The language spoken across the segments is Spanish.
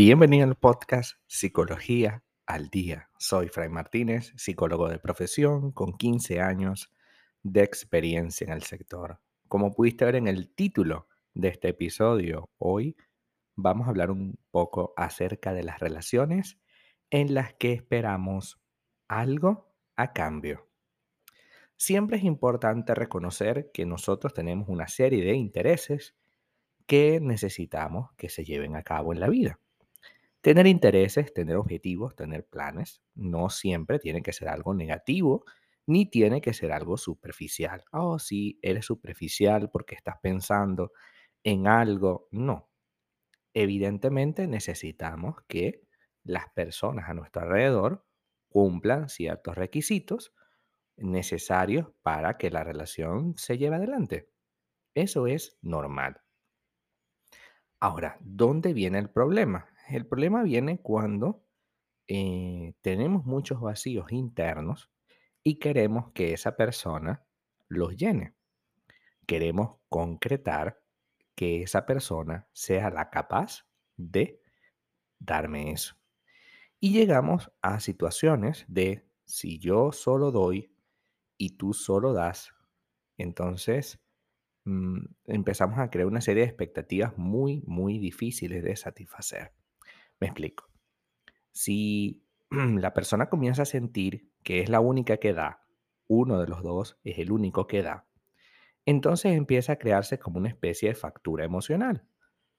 Bienvenido al podcast Psicología al Día. Soy Fray Martínez, psicólogo de profesión con 15 años de experiencia en el sector. Como pudiste ver en el título de este episodio, hoy vamos a hablar un poco acerca de las relaciones en las que esperamos algo a cambio. Siempre es importante reconocer que nosotros tenemos una serie de intereses que necesitamos que se lleven a cabo en la vida. Tener intereses, tener objetivos, tener planes, no siempre tiene que ser algo negativo, ni tiene que ser algo superficial. Oh, sí, eres superficial porque estás pensando en algo. No. Evidentemente necesitamos que las personas a nuestro alrededor cumplan ciertos requisitos necesarios para que la relación se lleve adelante. Eso es normal. Ahora, ¿dónde viene el problema? El problema viene cuando eh, tenemos muchos vacíos internos y queremos que esa persona los llene. Queremos concretar que esa persona sea la capaz de darme eso. Y llegamos a situaciones de si yo solo doy y tú solo das, entonces mm, empezamos a crear una serie de expectativas muy, muy difíciles de satisfacer. Me explico. Si la persona comienza a sentir que es la única que da, uno de los dos es el único que da, entonces empieza a crearse como una especie de factura emocional,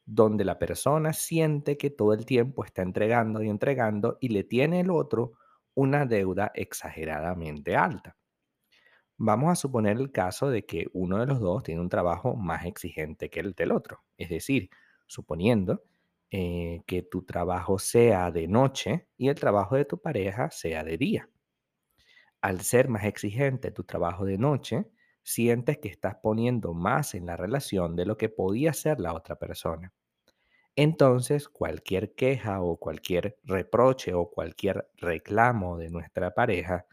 donde la persona siente que todo el tiempo está entregando y entregando y le tiene el otro una deuda exageradamente alta. Vamos a suponer el caso de que uno de los dos tiene un trabajo más exigente que el del otro, es decir, suponiendo eh, que tu trabajo sea de noche y el trabajo de tu pareja sea de día. Al ser más exigente tu trabajo de noche, sientes que estás poniendo más en la relación de lo que podía ser la otra persona. Entonces, cualquier queja o cualquier reproche o cualquier reclamo de nuestra pareja,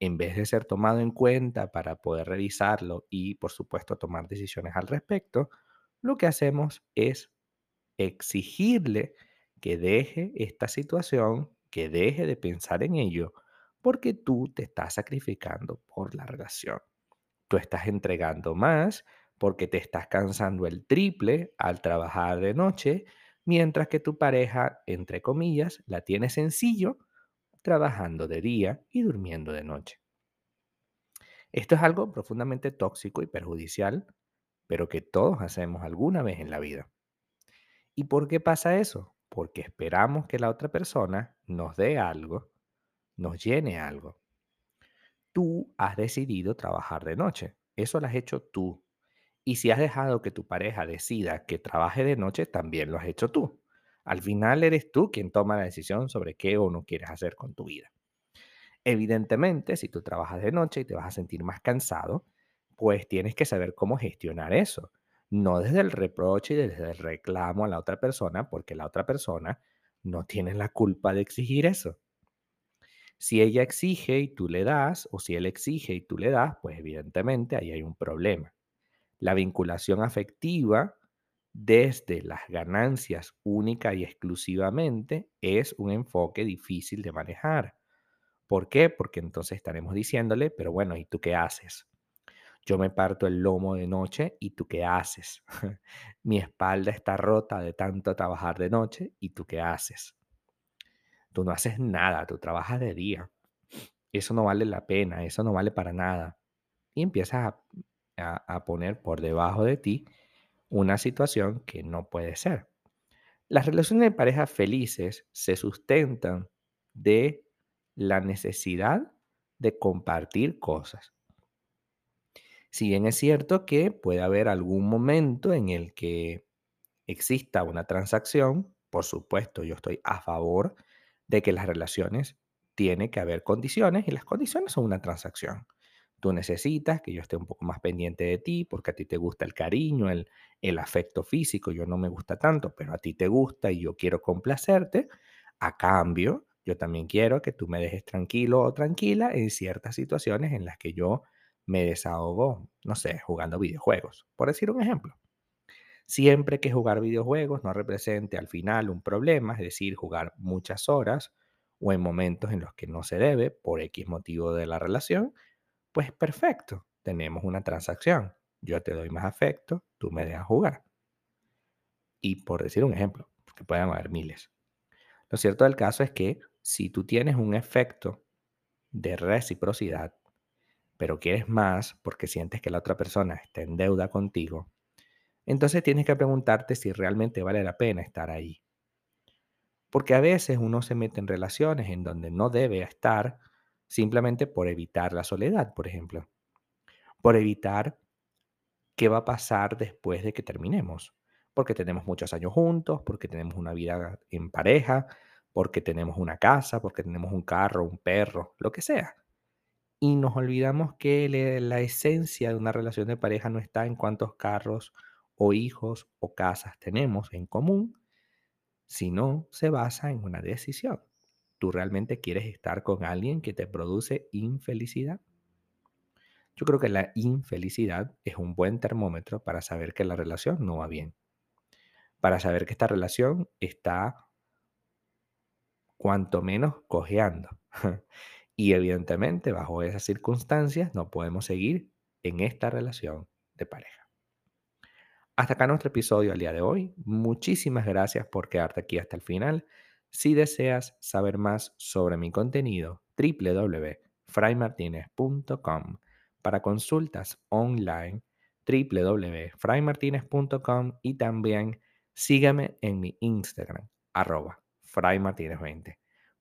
en vez de ser tomado en cuenta para poder revisarlo y, por supuesto, tomar decisiones al respecto, lo que hacemos es exigirle que deje esta situación, que deje de pensar en ello, porque tú te estás sacrificando por la relación. Tú estás entregando más porque te estás cansando el triple al trabajar de noche, mientras que tu pareja, entre comillas, la tiene sencillo trabajando de día y durmiendo de noche. Esto es algo profundamente tóxico y perjudicial, pero que todos hacemos alguna vez en la vida. ¿Y por qué pasa eso? Porque esperamos que la otra persona nos dé algo, nos llene algo. Tú has decidido trabajar de noche. Eso lo has hecho tú. Y si has dejado que tu pareja decida que trabaje de noche, también lo has hecho tú. Al final eres tú quien toma la decisión sobre qué o no quieres hacer con tu vida. Evidentemente, si tú trabajas de noche y te vas a sentir más cansado, pues tienes que saber cómo gestionar eso no desde el reproche y desde el reclamo a la otra persona, porque la otra persona no tiene la culpa de exigir eso. Si ella exige y tú le das, o si él exige y tú le das, pues evidentemente ahí hay un problema. La vinculación afectiva desde las ganancias única y exclusivamente es un enfoque difícil de manejar. ¿Por qué? Porque entonces estaremos diciéndole, pero bueno, ¿y tú qué haces? Yo me parto el lomo de noche y tú qué haces. Mi espalda está rota de tanto trabajar de noche y tú qué haces. Tú no haces nada, tú trabajas de día. Eso no vale la pena, eso no vale para nada. Y empiezas a, poner por debajo de ti una situación que no puede ser. Las relaciones de pareja felices se sustentan de la necesidad de compartir cosas. Si bien es cierto que puede haber algún momento en el que exista una transacción, por supuesto, yo estoy a favor de que las relaciones tiene que haber condiciones y las condiciones son una transacción. Tú necesitas que yo esté un poco más pendiente de ti porque a ti te gusta el cariño, el, el afecto físico, yo no me gusta tanto, pero a ti te gusta y yo quiero complacerte. A cambio, yo también quiero que tú me dejes tranquilo o tranquila en ciertas situaciones en las que yo me desahogo, no sé, jugando videojuegos, por decir un ejemplo. siempre que jugar videojuegos no represente al final un problema, es decir, jugar muchas horas o en momentos en los que no se debe por X motivo de la relación, pues perfecto, tenemos una transacción. Yo te doy más afecto, tú me dejas jugar. Y por decir un ejemplo, que puedan haber miles. Lo cierto del caso es que si tú tienes un efecto de reciprocidad, pero quieres más porque sientes que la otra persona está en deuda contigo, entonces tienes que preguntarte si realmente vale la pena estar ahí. Porque a veces uno se mete en relaciones en donde no debe estar simplemente por evitar la soledad, por ejemplo. Por evitar qué va a pasar después de que terminemos. Porque tenemos muchos años juntos, porque tenemos una vida en pareja, porque tenemos una casa, porque tenemos un carro, un perro, lo que sea. Y nos olvidamos que la esencia de una relación de pareja no está en cuántos carros o hijos o casas tenemos en común, sino se basa en una decisión. ¿Tú realmente quieres estar con alguien que te produce infelicidad? Yo creo que la infelicidad es un buen termómetro para saber que la relación no va bien. Para saber que esta relación está cuanto menos cojeando. y evidentemente bajo esas circunstancias no podemos seguir en esta relación de pareja. Hasta acá nuestro episodio al día de hoy. Muchísimas gracias por quedarte aquí hasta el final. Si deseas saber más sobre mi contenido, www.fraymartinez.com para consultas online www.fraymartinez.com y también sígueme en mi Instagram, arroba fraymartinez20.